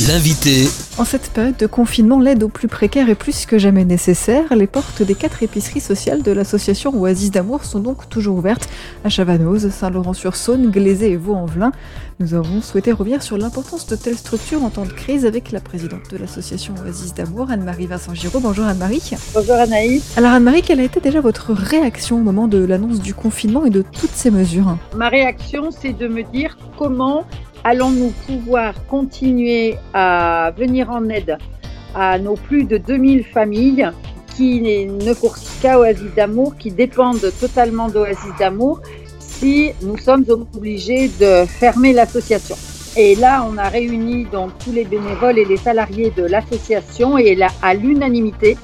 L'invité. En cette période de confinement, l'aide aux plus précaires est plus que jamais nécessaire. Les portes des quatre épiceries sociales de l'association Oasis d'amour sont donc toujours ouvertes à Chavanoz, Saint-Laurent-sur-Saône, Glazé et Vaux-en-Velin. Nous avons souhaité revenir sur l'importance de telles structures en temps de crise avec la présidente de l'association Oasis d'amour, Anne-Marie Vincent Giraud. Bonjour Anne-Marie. Bonjour Anaïs. Alors Anne-Marie, quelle a été déjà votre réaction au moment de l'annonce du confinement et de toutes ces mesures? Ma réaction, c'est de me dire comment allons-nous pouvoir continuer à venir en aide à nos plus de 2000 familles qui ne courent qu'à Oasis d'amour, qui dépendent totalement d'Oasis d'amour, si nous sommes obligés de fermer l'association? Et là, on a réuni donc tous les bénévoles et les salariés de l'association et là, à l'unanimité,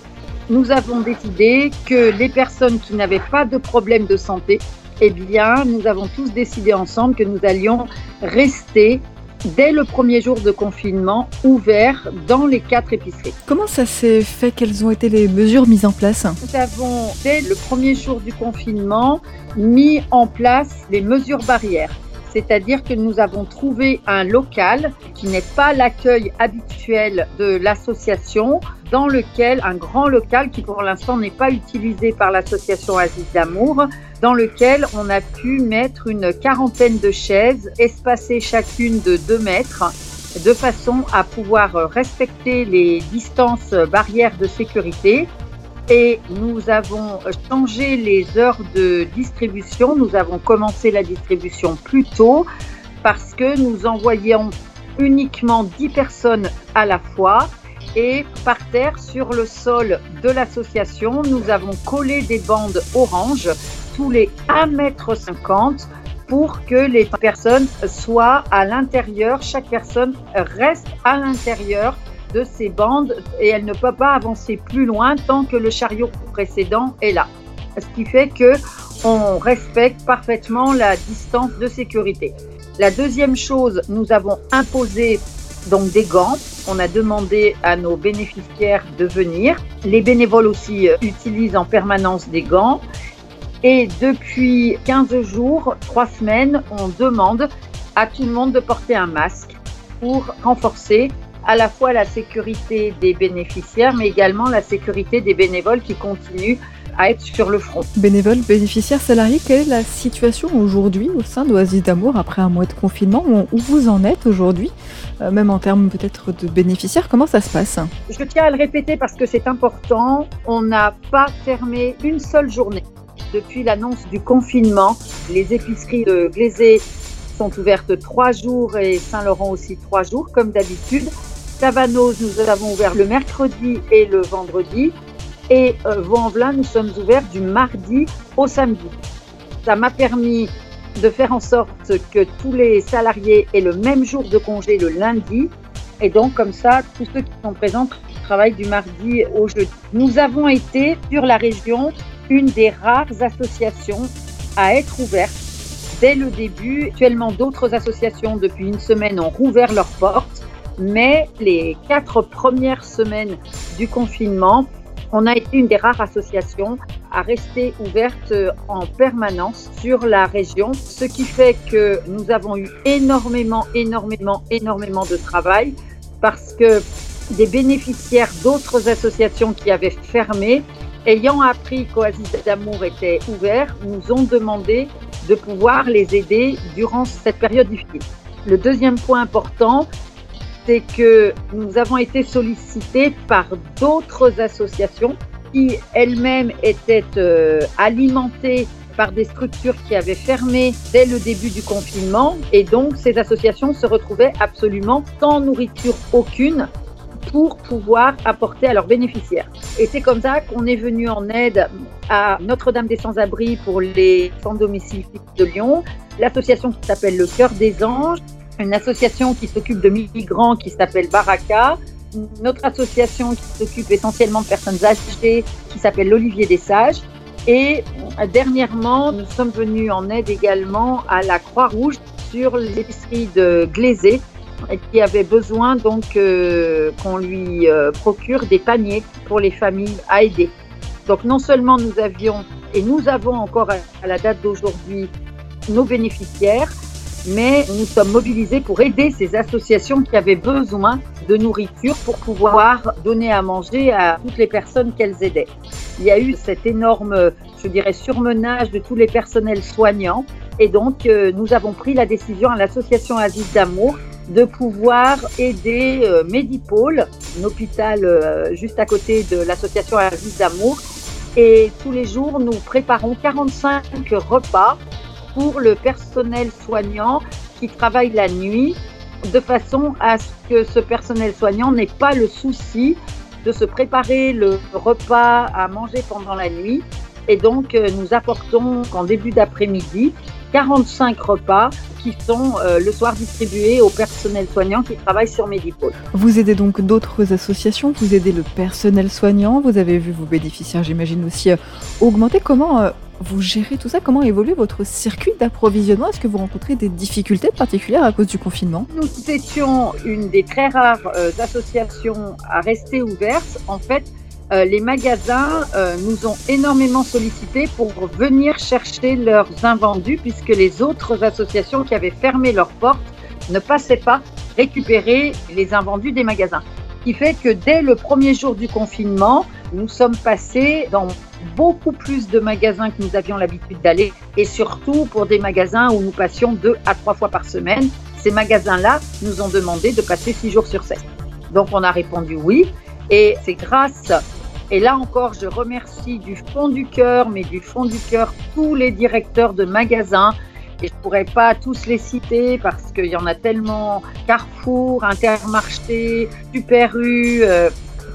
nous avons décidé que les personnes qui n'avaient pas de problème de santé eh bien, nous avons tous décidé ensemble que nous allions rester dès le premier jour de confinement ouverts dans les quatre épiceries. Comment ça s'est fait Quelles ont été les mesures mises en place Nous avons, dès le premier jour du confinement, mis en place les mesures barrières. C'est-à-dire que nous avons trouvé un local qui n'est pas l'accueil habituel de l'association, dans lequel, un grand local qui pour l'instant n'est pas utilisé par l'association Aziz d'amour, dans lequel on a pu mettre une quarantaine de chaises espacées chacune de 2 mètres de façon à pouvoir respecter les distances barrières de sécurité. Et nous avons changé les heures de distribution. Nous avons commencé la distribution plus tôt parce que nous envoyions uniquement 10 personnes à la fois et par terre, sur le sol de l'association, nous avons collé des bandes oranges tous les 1,50 m pour que les personnes soient à l'intérieur, chaque personne reste à l'intérieur de ces bandes et elle ne peut pas avancer plus loin tant que le chariot précédent est là. Ce qui fait que on respecte parfaitement la distance de sécurité. La deuxième chose, nous avons imposé donc des gants. On a demandé à nos bénéficiaires de venir. Les bénévoles aussi euh, utilisent en permanence des gants. Et depuis 15 jours, 3 semaines, on demande à tout le monde de porter un masque pour renforcer à la fois la sécurité des bénéficiaires, mais également la sécurité des bénévoles qui continuent à être sur le front. Bénévoles, bénéficiaires, salariés, quelle est la situation aujourd'hui au sein d'Oasis d'Amour après un mois de confinement? Où vous en êtes aujourd'hui? Euh, Même en termes peut-être de bénéficiaires, comment ça se passe? Je tiens à le répéter parce que c'est important. On n'a pas fermé une seule journée. Depuis l'annonce du confinement, les épiceries de Glazé sont ouvertes trois jours et Saint-Laurent aussi trois jours, comme d'habitude. Cavanos, nous avons ouvert le mercredi et le vendredi. Et euh, Vaux-en-Velin, nous sommes ouverts du mardi au samedi. Ça m'a permis de faire en sorte que tous les salariés aient le même jour de congé le lundi. Et donc, comme ça, tous ceux qui sont présents travaillent du mardi au jeudi. Nous avons été, sur la région, une des rares associations à être ouverte dès le début. Actuellement, d'autres associations, depuis une semaine, ont rouvert leurs portes mais les quatre premières semaines du confinement, on a été une des rares associations à rester ouverte en permanence sur la région, ce qui fait que nous avons eu énormément, énormément, énormément de travail parce que des bénéficiaires d'autres associations qui avaient fermé, ayant appris qu'Oasis d'amour était ouvert, nous ont demandé de pouvoir les aider durant cette période difficile. Le deuxième point important, c'est que nous avons été sollicités par d'autres associations qui elles-mêmes étaient euh, alimentées par des structures qui avaient fermé dès le début du confinement. Et donc, ces associations se retrouvaient absolument sans nourriture aucune pour pouvoir apporter à leurs bénéficiaires. Et c'est comme ça qu'on est venu en aide à Notre-Dame des Sans-Abri pour les sans-domicile de Lyon, l'association qui s'appelle Le Cœur des Anges, une association qui s'occupe de migrants qui s'appelle Baraka, notre association qui s'occupe essentiellement de personnes âgées qui s'appelle l'Olivier des Sages. Et euh, dernièrement, nous sommes venus en aide également à la Croix-Rouge sur l'épicerie de Glazé qui avait besoin donc euh, qu'on lui euh, procure des paniers pour les familles à aider. Donc non seulement nous avions et nous avons encore à la date d'aujourd'hui nos bénéficiaires, mais nous sommes mobilisés pour aider ces associations qui avaient besoin de nourriture pour pouvoir donner à manger à toutes les personnes qu'elles aidaient. Il y a eu cet énorme, je dirais, surmenage de tous les personnels soignants et donc euh, nous avons pris la décision à l'association Aziz d'amour de pouvoir aider euh, Medipôle, un hôpital euh, juste à côté de l'association Aziz d'amour. Et tous les jours, nous préparons 45 repas pour le personnel soignant qui travaille la nuit, de façon à ce que ce personnel soignant n'ait pas le souci de se préparer le repas à manger pendant la nuit. Et donc, euh, nous apportons en début d'après-midi 45 repas qui sont euh, le soir distribués au personnel soignant qui travaille sur Medipôle. Vous aidez donc d'autres associations, vous aidez le personnel soignant, vous avez vu vos bénéficiaires, j'imagine aussi, euh, augmenter. Comment vous gérez tout ça Comment évolue votre circuit d'approvisionnement? Est-ce que vous rencontrez des difficultés particulières à cause du confinement? Nous étions une des très rares associations à rester ouvertes. En fait, euh, les magasins euh, nous ont énormément sollicité pour venir chercher leurs invendus puisque les autres associations qui avaient fermé leurs portes ne passaient pas récupérer les invendus des magasins. Ce qui fait que dès le premier jour du confinement, nous sommes passés dans beaucoup plus de magasins que nous avions l'habitude d'aller et surtout pour des magasins où nous passions deux à trois fois par semaine. Ces magasins-là nous ont demandé de passer six jours sur sept. Donc on a répondu oui et c'est grâce et là encore, je remercie du fond du cœur, mais du fond du cœur, tous les directeurs de magasins. Et je pourrais pas tous les citer parce qu'il y en a tellement. Carrefour, Intermarché, Super U, euh,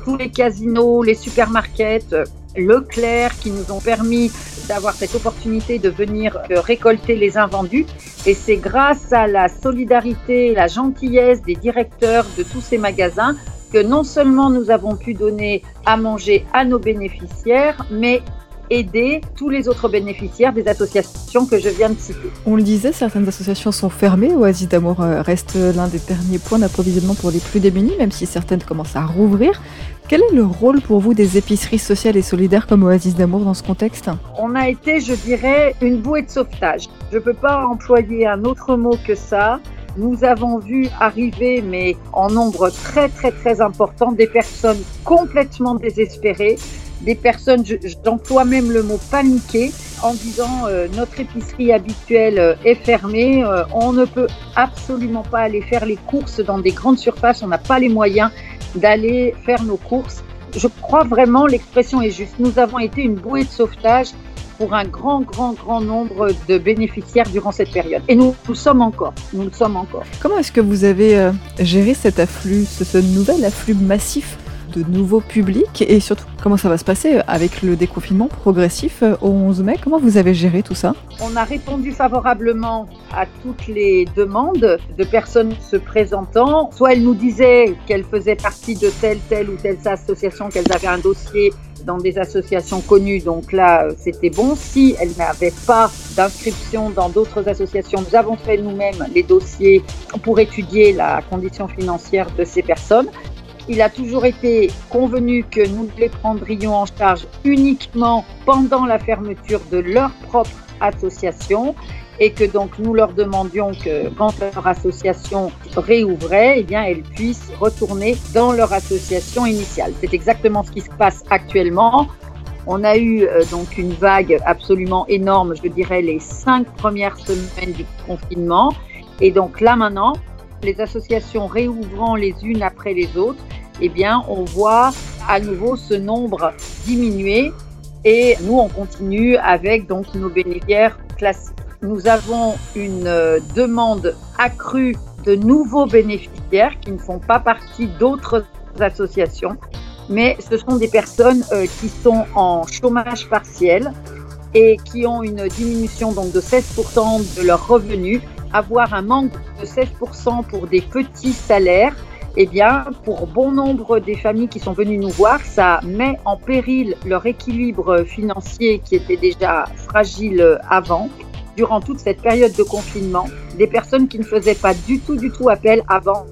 tous les casinos, les supermarkets, euh, Leclerc qui nous ont permis d'avoir cette opportunité de venir euh, récolter les invendus. Et c'est grâce à la solidarité, la gentillesse des directeurs de tous ces magasins que non seulement nous avons pu donner à manger à nos bénéficiaires, mais aider tous les autres bénéficiaires des associations que je viens de citer. On le disait, certaines associations sont fermées. Oasis d'amour euh, reste l'un des derniers points d'approvisionnement pour les plus démunis, même si certaines commencent à rouvrir. Quel est le rôle pour vous des épiceries sociales et solidaires comme Oasis d'amour dans ce contexte? On a été, je dirais, une bouée de sauvetage. Je ne peux pas employer un autre mot que ça. Nous avons vu arriver, mais en nombre très très très important, des personnes complètement désespérées, des personnes, j'emploie même le mot paniqué, en disant euh, notre épicerie habituelle euh, est fermée, euh, on ne peut absolument pas aller faire les courses dans des grandes surfaces, on n'a pas les moyens d'aller faire nos courses. Je crois vraiment l'expression est juste. Nous avons été une bouée de sauvetage pour un grand, grand, grand nombre de bénéficiaires durant cette période. Et nous, nous sommes encore. Nous le sommes encore. Comment est-ce que vous avez géré cet afflux, ce nouvel afflux massif de nouveaux publics et surtout comment ça va se passer avec le déconfinement progressif euh, au 11 mai? Comment vous avez géré tout ça? On a répondu favorablement à toutes les demandes de personnes se présentant. Soit elles nous disaient qu'elles faisaient partie de telle, telle ou telle association, qu'elles avaient un dossier dans des associations connues, donc là c'était bon. Si elles n'avaient pas d'inscription dans d'autres associations, nous avons fait nous-mêmes les dossiers pour étudier la condition financière de ces personnes. Il a toujours été convenu que nous les prendrions en charge uniquement pendant la fermeture de leur propre association et que donc nous leur demandions que quand leur association réouvrait, eh bien elles puissent retourner dans leur association initiale. C'est exactement ce qui se passe actuellement. On a eu euh, donc une vague absolument énorme, je dirais les cinq premières semaines du confinement. Et donc là maintenant, les associations réouvrant les unes après les autres, eh bien, on voit à nouveau ce nombre diminuer et nous, on continue avec donc nos bénéficiaires classiques. Nous avons une euh, demande accrue de nouveaux bénéficiaires qui ne font pas partie d'autres associations, mais ce sont des personnes euh, qui sont en chômage partiel et qui ont une diminution donc de 16% de leurs revenus avoir un manque de 16% pour des petits salaires, eh bien, pour bon nombre des familles qui sont venues nous voir, ça met en péril leur équilibre financier qui était déjà fragile avant. Durant toute cette période de confinement, des personnes qui ne faisaient pas du tout, du tout appel avant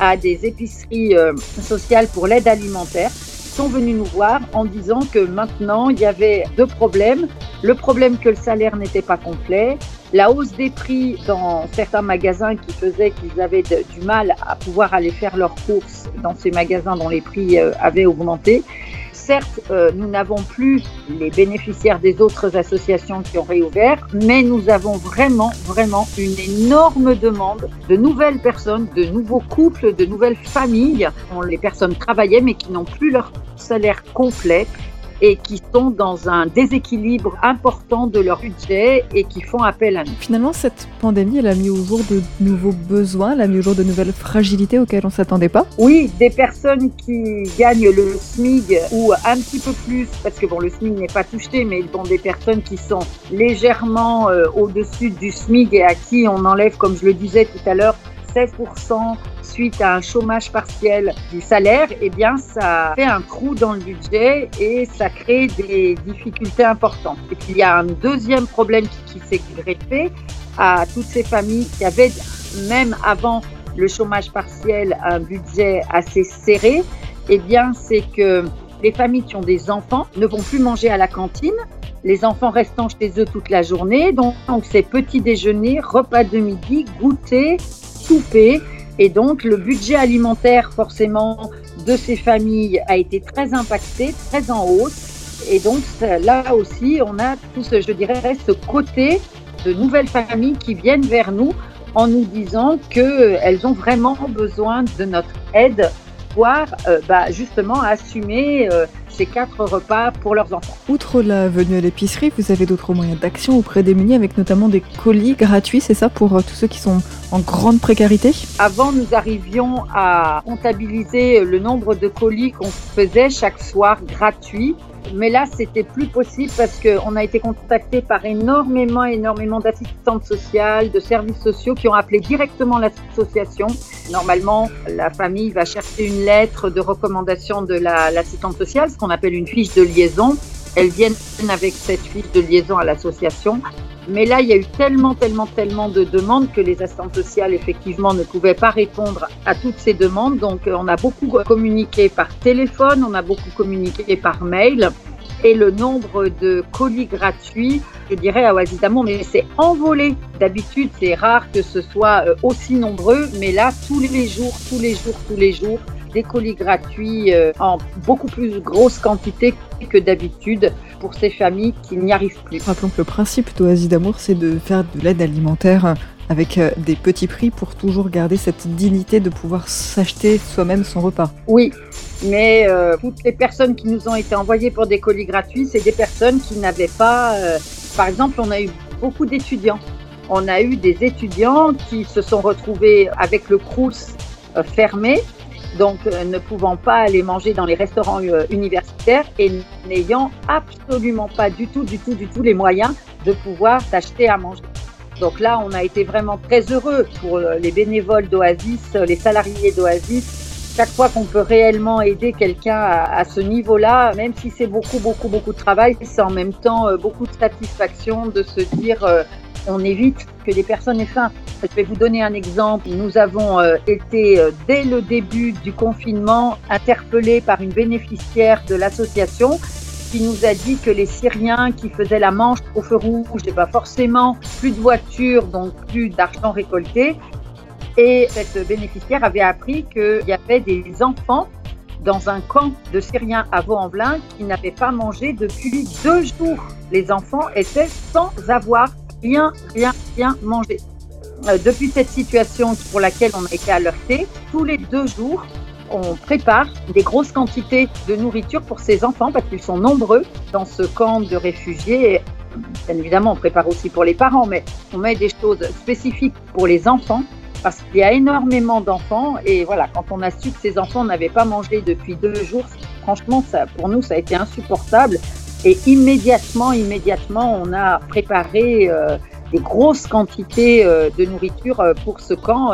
à des épiceries euh, sociales pour l'aide alimentaire sont venus nous voir en disant que maintenant il y avait deux problèmes. Le problème que le salaire n'était pas complet la hausse des prix dans certains magasins qui faisaient qu'ils avaient du mal à pouvoir aller faire leurs courses dans ces magasins dont les prix euh, avaient augmenté. Certes, euh, nous n'avons plus les bénéficiaires des autres associations qui ont réouvert, mais nous avons vraiment, vraiment une énorme demande de nouvelles personnes, de nouveaux couples, de nouvelles familles dont les personnes travaillaient mais qui n'ont plus leur salaire complet et qui sont dans un déséquilibre important de leur budget et qui font appel à nous. Finalement, cette pandémie, elle a mis au jour de nouveaux besoins, elle a mis au jour de nouvelles fragilités auxquelles on ne s'attendait pas. Oui, des personnes qui gagnent le SMIG ou un petit peu plus, parce que bon, le SMIG n'est pas touché, mais bon, des personnes qui sont légèrement euh, au-dessus du SMIG et à qui on enlève, comme je le disais tout à l'heure, 16% suite à un chômage partiel du salaire, eh bien, ça fait un trou dans le budget et ça crée des difficultés importantes. Et puis, il y a un deuxième problème qui, s'est greffé à toutes ces familles qui avaient, même avant le chômage partiel, un budget assez serré. Eh bien, c'est que les familles qui ont des enfants ne vont plus manger à la cantine, les enfants restant chez eux toute la journée. Donc, donc c'est petit déjeuner, repas de midi, goûter, souper et donc, le budget alimentaire, forcément, de ces familles a été très impacté, très en hausse. Et donc, là aussi, on a tout ce, je dirais, ce côté de nouvelles familles qui viennent vers nous en nous disant qu'elles ont vraiment besoin de notre aide euh, bah, justement assumer euh, ces quatre repas pour leurs enfants. Outre la venue à l'épicerie, vous avez d'autres moyens d'action auprès des munis avec notamment des colis gratuits, c'est ça, pour euh, tous ceux qui sont en grande précarité? Avant, nous arrivions à comptabiliser le nombre de colis qu'on faisait chaque soir gratuits. Mais là, c'était plus possible parce qu'on a été contacté par énormément, énormément d'assistantes sociales, de services sociaux qui ont appelé directement l'association. Normalement, la famille va chercher une lettre de recommandation de l'assistante sociale, ce qu'on appelle une fiche de liaison. Elles viennent avec cette fiche de liaison à l'association. Mais là, il y a eu tellement, tellement, tellement de demandes que les assistantes sociales, effectivement, ne pouvaient pas répondre à toutes ces demandes. Donc, euh, on a beaucoup communiqué par téléphone, on a beaucoup communiqué par mail. Et le nombre de colis gratuits, je dirais à Oasis d'amour, mais c'est envolé. D'habitude, c'est rare que ce soit euh, aussi nombreux, mais là, tous les jours, tous les jours, tous les jours, des colis gratuits euh, en beaucoup plus grosse quantité que d'habitude pour ces familles qui n'y arrivent plus. Rappelons que le principe d'Oasis d'amour, c'est de faire de l'aide alimentaire avec euh, des petits prix pour toujours garder cette dignité de pouvoir s'acheter soi-même son repas. Oui, mais euh, toutes les personnes qui nous ont été envoyées pour des colis gratuits, c'est des personnes qui n'avaient pas... par exemple, on a eu beaucoup d'étudiants. On a eu des étudiants qui se sont retrouvés avec le Crous fermé donc euh, ne pouvant pas aller manger dans les restaurants euh, universitaires et n'ayant absolument pas du tout, du tout, du tout les moyens de pouvoir s'acheter à manger. Donc là, on a été vraiment très heureux pour euh, les bénévoles d'Oasis, les salariés d'Oasis. Chaque fois qu'on peut réellement aider quelqu'un à, ce niveau-là, même si c'est beaucoup, beaucoup, beaucoup de travail, c'est en même temps beaucoup de satisfaction de se dire on évite que les personnes aient faim. Je vais vous donner un exemple. Nous avons euh, été, euh, dès le début du confinement, interpellés par une bénéficiaire de l'association qui nous a dit que les Syriens qui faisaient la manche au feu rouge, et pas forcément plus de voitures, donc plus d'argent récolté. Et cette bénéficiaire avait appris qu'il y avait des enfants dans un camp de Syriens à Vaux-en-Velin qui n'avaient pas mangé depuis deux jours. Les enfants étaient sans avoir rien, rien, rien mangé. Euh, depuis cette situation pour laquelle on a été alerté, tous les deux jours, on prépare des grosses quantités de nourriture pour ces enfants parce qu'ils sont nombreux dans ce camp de réfugiés. Bien évidemment, on prépare aussi pour les parents, mais on met des choses spécifiques pour les enfants parce qu'il y a énormément d'enfants. Et voilà, quand on a su que ces enfants n'avaient pas mangé depuis deux jours, franchement, pour nous, ça a été insupportable. Et immédiatement, immédiatement, on a préparé euh, des grosses quantités euh, de nourriture euh, pour ce camp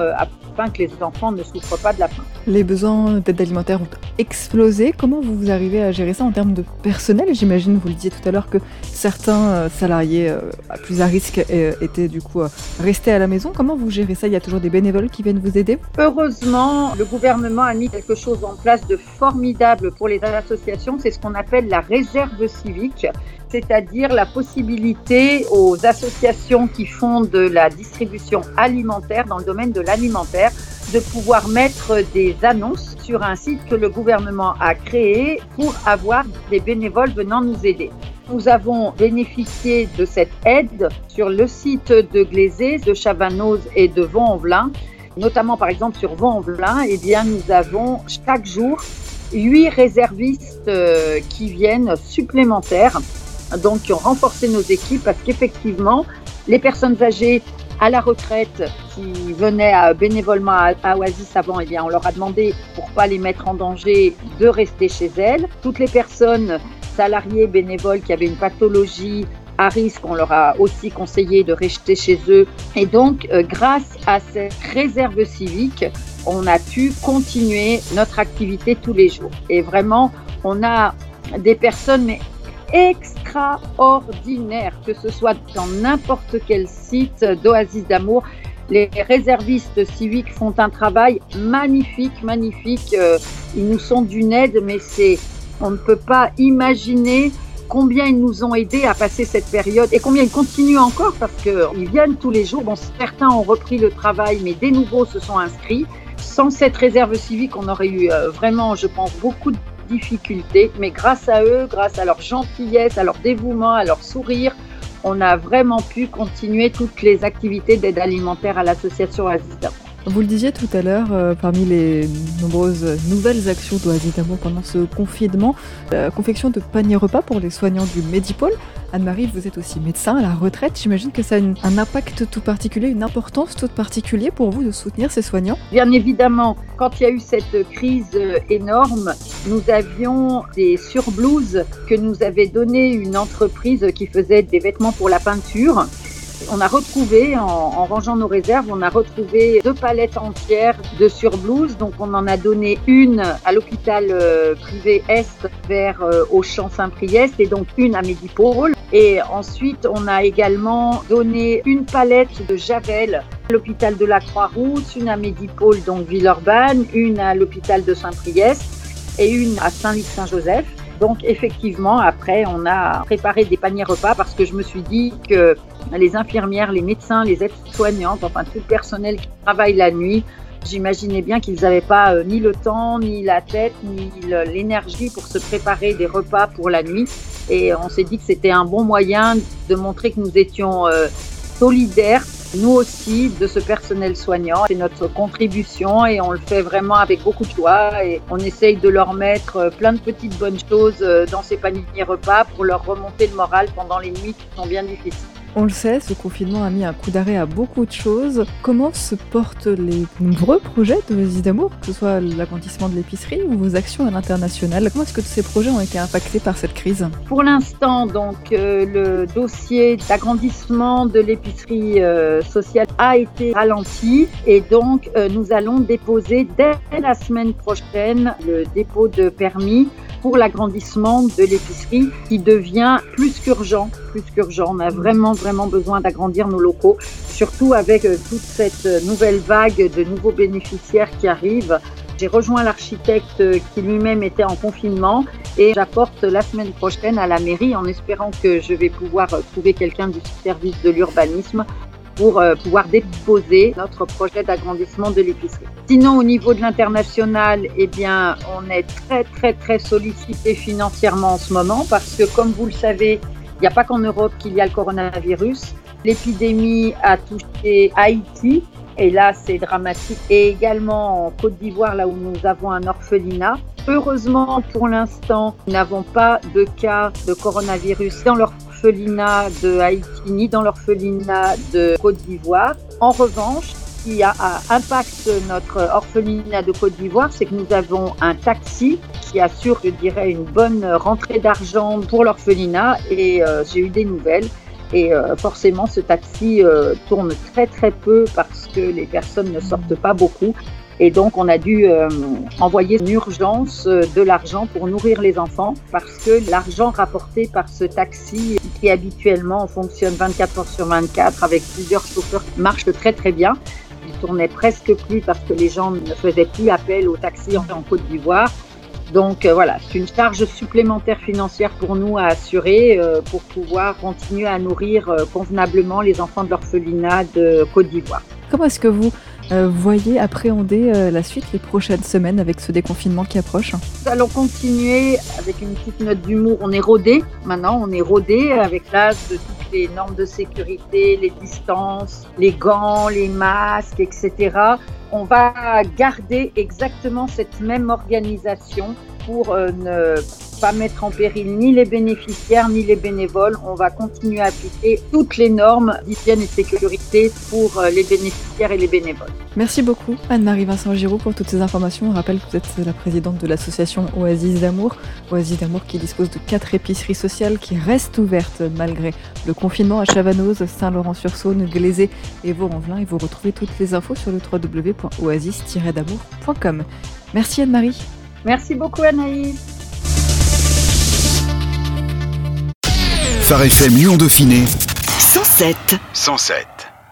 afin que les enfants ne souffrent pas de la faim. Les besoins d'aide alimentaire ont explosé. Comment vous arrivez à gérer ça en termes de personnel? J'imagine, vous le disiez tout à l'heure, que certains euh, salariés euh, plus à risque euh, étaient du coup restés à la maison. Comment vous gérez ça? Il y a toujours des bénévoles qui viennent vous aider? Heureusement, le gouvernement a mis quelque chose en place de formidable pour les associations. C'est ce qu'on appelle la réserve civique. C'est-à-dire la possibilité aux associations qui font de la distribution alimentaire dans le domaine de l'alimentaire de pouvoir mettre des annonces sur un site que le gouvernement a créé pour avoir des bénévoles venant nous aider. Nous avons bénéficié de cette aide sur le site de Glazé, de Chavanoz et de Vaux-en-Velin. Notamment, par exemple, sur Vaux-en-Velin, eh bien, nous avons chaque jour huit réservistes euh, qui viennent supplémentaires, donc qui ont renforcé nos équipes parce qu'effectivement, les personnes âgées à la retraite qui venaient à, bénévolement à, Oasis avant, eh bien, on leur a demandé, pour pas les mettre en danger, de rester chez elles. Toutes les personnes salariés bénévoles qui avaient une pathologie à risque, on leur a aussi conseillé de rester chez eux. Et donc, euh, grâce à cette réserve civique, on a pu continuer notre activité tous les jours. Et vraiment, on a des personnes mais extraordinaires, que ce soit dans n'importe quel site d'Oasis d'amour. Les réservistes civiques font un travail magnifique, magnifique. Euh, ils nous sont d'une aide, mais c'est, on ne peut pas imaginer combien ils nous ont aidés à passer cette période et combien ils continuent encore parce qu'ils viennent tous les jours. Bon, certains ont repris le travail, mais des nouveaux se sont inscrits. Sans cette réserve civique, on aurait eu euh, vraiment, je pense, beaucoup de difficultés. Mais grâce à eux, grâce à leur gentillesse, à leur dévouement, à leur sourire, on a vraiment pu continuer toutes les activités d'aide alimentaire à l'association Azizda. Vous le disiez tout à l'heure, euh, parmi les nombreuses nouvelles actions d'Oasis d'amour pendant ce confinement, la confection de paniers repas pour les soignants du Medipôle. Anne-Marie, vous êtes aussi médecin à la retraite. J'imagine que ça a un impact tout particulier, une importance toute particulière pour vous de soutenir ces soignants Bien évidemment, quand il y a eu cette crise euh, énorme, nous avions des surblouses que nous avait donné une entreprise qui faisait des vêtements pour la peinture. On a retrouvé, en, rangeant nos réserves, on a retrouvé deux palettes entières de surblouses. Donc on en a donné une à l'hôpital euh, privé Est vers euh, Auchan Saint-Priest et donc une à Medipôle. Et ensuite, on a également donné une palette de Javel à l'hôpital de la Croix-Rousse, une à Medipôle, donc Villeurbanne, une à l'hôpital de Saint-Priest et une à Saint-Luc-Saint-Joseph. Donc effectivement, après, on a préparé des paniers repas parce que je me suis dit que les infirmières, les médecins, les aides-soignantes, enfin tout le personnel qui travaille la nuit, j'imaginais bien qu'ils n'avaient pas euh, ni le temps, ni la tête, ni l'énergie pour se préparer des repas pour la nuit. Et on s'est dit que c'était un bon moyen de montrer que nous étions euh, solidaires nous aussi, de ce personnel soignant. C'est notre contribution et on le fait vraiment avec beaucoup de joie et on essaye de leur mettre euh, plein de petites bonnes choses euh, dans ces paniers repas pour leur remonter le moral pendant les nuits qui sont bien difficiles. On le sait, ce confinement a mis un coup d'arrêt à beaucoup de choses. Comment se portent les nombreux projets de d'amour, que ce soit l'agrandissement de l'épicerie ou vos actions à l'international? Comment est-ce que tous ces projets ont été impactés par cette crise? Pour l'instant, donc, euh, le dossier d'agrandissement de l'épicerie euh, sociale a été ralenti et donc euh, nous allons déposer dès la semaine prochaine le dépôt de permis pour l'agrandissement de l'épicerie qui devient plus qu'urgent, plus qu'urgent. On a vraiment, vraiment besoin d'agrandir nos locaux, surtout avec euh, toute cette nouvelle vague de nouveaux bénéficiaires qui arrivent. J'ai rejoint l'architecte euh, qui lui-même était en confinement et j'apporte la semaine prochaine à la mairie en espérant que je vais pouvoir euh, trouver quelqu'un du service de l'urbanisme pour euh, pouvoir déposer notre projet d'agrandissement de l'épicerie. Sinon, au niveau de l'international, eh bien, on est très, très, très sollicité financièrement en ce moment parce que, comme vous le savez, il n'y a pas qu'en Europe qu'il y a le coronavirus. L'épidémie a touché Haïti, et là, c'est dramatique. Et également en Côte d'Ivoire, là où nous avons un orphelinat. Heureusement, pour l'instant, nous n'avons pas de cas de coronavirus dans l'orphelinat de Haïti ni dans l'orphelinat de Côte d'Ivoire. En revanche, ce qui a, impacté notre orphelinat de Côte d'Ivoire, c'est que nous avons un taxi qui assure, je dirais, une bonne rentrée d'argent pour l'orphelinat. Et euh, j'ai eu des nouvelles et euh, forcément, ce taxi euh, tourne très très peu parce que les personnes ne sortent pas beaucoup. Et donc, on a dû euh, envoyer une urgence de l'argent pour nourrir les enfants parce que l'argent rapporté par ce taxi, qui habituellement fonctionne 24 heures sur 24 avec plusieurs chauffeurs, marche très très bien. Il tournait presque plus parce que les gens ne faisaient plus appel au taxi en Côte d'Ivoire. Donc euh, voilà, c'est une charge supplémentaire financière pour nous à assurer euh, pour pouvoir continuer à nourrir euh, convenablement les enfants de l'orphelinat de Côte d'Ivoire. Comment est-ce que vous voyez appréhender la suite, les prochaines semaines avec ce déconfinement qui approche. Nous allons continuer avec une petite note d'humour. On est rodé maintenant, on est rodé avec l'âge de toutes les normes de sécurité, les distances, les gants, les masques, etc on va garder exactement cette même organisation pour euh, ne pas mettre en péril ni les bénéficiaires ni les bénévoles. On va continuer à appliquer toutes les normes d'hygiène et de sécurité pour euh, les bénéficiaires et les bénévoles. Merci beaucoup Anne-Marie Vincent Giraud pour toutes ces informations. On rappelle que vous êtes la présidente de l'association Oasis d'amour. Oasis d'amour qui dispose de quatre épiceries sociales qui restent ouvertes malgré le confinement à Chavanoz, Saint-Laurent-sur-Saône, Glazé et Vaux-en-Velin. Et vous retrouvez toutes les infos sur le www.oasis-d'amour.com. Merci Anne-Marie. Merci beaucoup Anaïs. Phare FM Lyon Dauphiné 107. 107.